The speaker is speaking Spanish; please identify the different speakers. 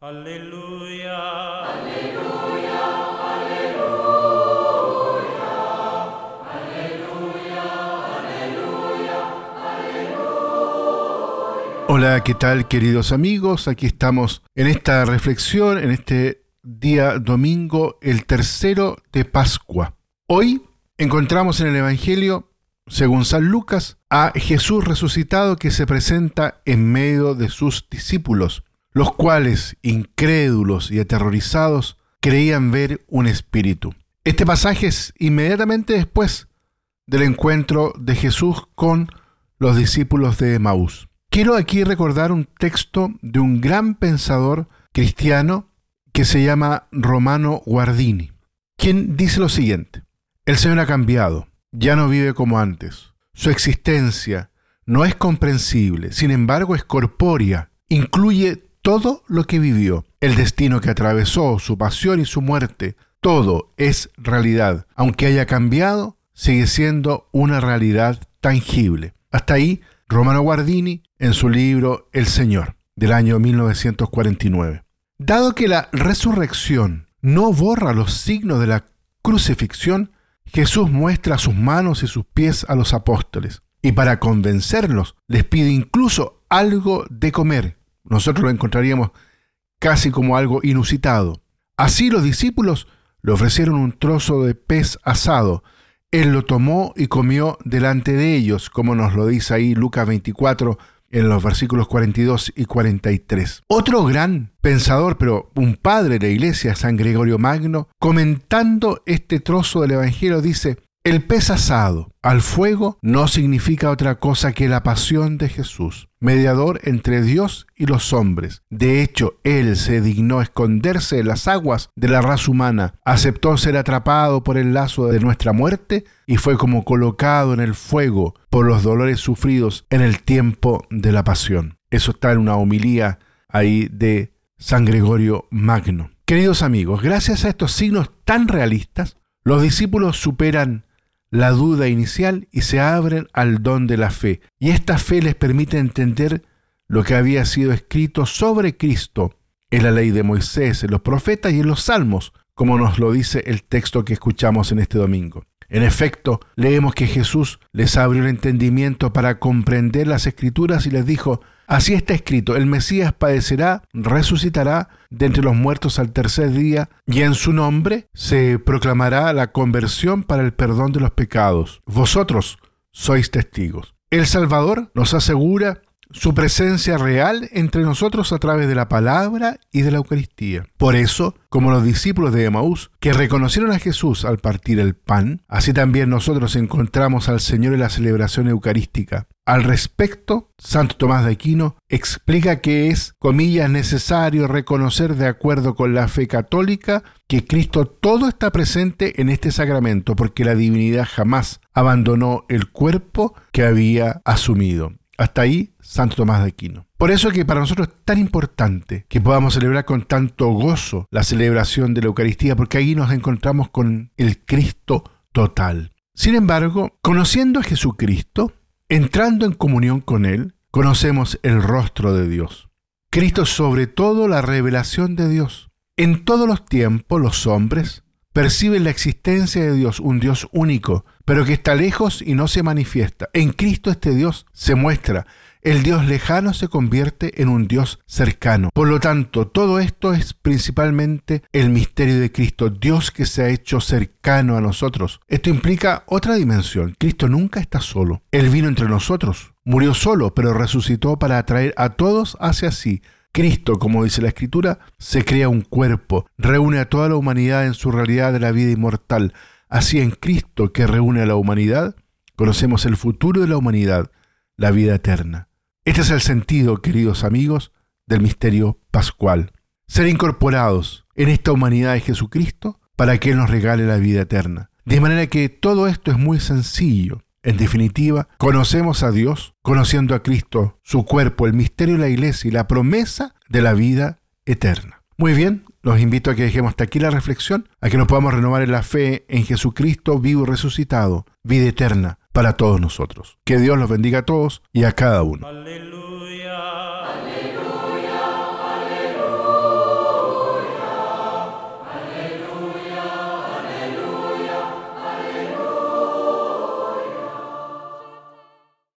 Speaker 1: Aleluya.
Speaker 2: Aleluya. Hola, ¿qué tal queridos amigos? Aquí estamos en esta reflexión, en este día domingo, el tercero de Pascua. Hoy encontramos en el Evangelio, según San Lucas, a Jesús resucitado que se presenta en medio de sus discípulos, los cuales, incrédulos y aterrorizados, creían ver un espíritu. Este pasaje es inmediatamente después del encuentro de Jesús con los discípulos de Maús. Quiero aquí recordar un texto de un gran pensador cristiano que se llama Romano Guardini, quien dice lo siguiente, el Señor ha cambiado, ya no vive como antes, su existencia no es comprensible, sin embargo es corpórea, incluye todo lo que vivió, el destino que atravesó, su pasión y su muerte, todo es realidad, aunque haya cambiado, sigue siendo una realidad tangible. Hasta ahí Romano Guardini en su libro El Señor, del año 1949. Dado que la resurrección no borra los signos de la crucifixión, Jesús muestra sus manos y sus pies a los apóstoles, y para convencerlos les pide incluso algo de comer. Nosotros lo encontraríamos casi como algo inusitado. Así los discípulos le ofrecieron un trozo de pez asado, él lo tomó y comió delante de ellos, como nos lo dice ahí Lucas 24 en los versículos 42 y 43. Otro gran pensador, pero un padre de la iglesia, San Gregorio Magno, comentando este trozo del Evangelio, dice, el pez asado al fuego no significa otra cosa que la pasión de Jesús, mediador entre Dios y los hombres. De hecho, Él se dignó esconderse en las aguas de la raza humana, aceptó ser atrapado por el lazo de nuestra muerte y fue como colocado en el fuego por los dolores sufridos en el tiempo de la pasión. Eso está en una homilía ahí de San Gregorio Magno. Queridos amigos, gracias a estos signos tan realistas, los discípulos superan la duda inicial y se abren al don de la fe. Y esta fe les permite entender lo que había sido escrito sobre Cristo en la ley de Moisés, en los profetas y en los salmos, como nos lo dice el texto que escuchamos en este domingo. En efecto, leemos que Jesús les abrió el entendimiento para comprender las escrituras y les dijo, Así está escrito, el Mesías padecerá, resucitará de entre los muertos al tercer día, y en su nombre se proclamará la conversión para el perdón de los pecados. Vosotros sois testigos. El Salvador nos asegura su presencia real entre nosotros a través de la palabra y de la Eucaristía. Por eso, como los discípulos de Emaús, que reconocieron a Jesús al partir el pan, así también nosotros encontramos al Señor en la celebración eucarística. Al respecto, Santo Tomás de Aquino explica que es, comillas, necesario reconocer de acuerdo con la fe católica que Cristo todo está presente en este sacramento, porque la divinidad jamás abandonó el cuerpo que había asumido. Hasta ahí, Santo Tomás de Aquino. Por eso es que para nosotros es tan importante que podamos celebrar con tanto gozo la celebración de la Eucaristía, porque ahí nos encontramos con el Cristo total. Sin embargo, conociendo a Jesucristo, entrando en comunión con Él, conocemos el rostro de Dios. Cristo sobre todo la revelación de Dios. En todos los tiempos los hombres perciben la existencia de Dios, un Dios único, pero que está lejos y no se manifiesta. En Cristo este Dios se muestra. El Dios lejano se convierte en un Dios cercano. Por lo tanto, todo esto es principalmente el misterio de Cristo, Dios que se ha hecho cercano a nosotros. Esto implica otra dimensión. Cristo nunca está solo. Él vino entre nosotros. Murió solo, pero resucitó para atraer a todos hacia sí. Cristo, como dice la Escritura, se crea un cuerpo, reúne a toda la humanidad en su realidad de la vida inmortal Así en Cristo que reúne a la humanidad, conocemos el futuro de la humanidad, la vida eterna. Este es el sentido, queridos amigos, del misterio pascual. Ser incorporados en esta humanidad de Jesucristo para que Él nos regale la vida eterna. De manera que todo esto es muy sencillo. En definitiva, conocemos a Dios, conociendo a Cristo, su cuerpo, el misterio de la iglesia y la promesa de la vida eterna. Muy bien, los invito a que dejemos hasta aquí la reflexión, a que nos podamos renovar en la fe en Jesucristo vivo y resucitado, vida eterna para todos nosotros. Que Dios los bendiga a todos y a cada uno.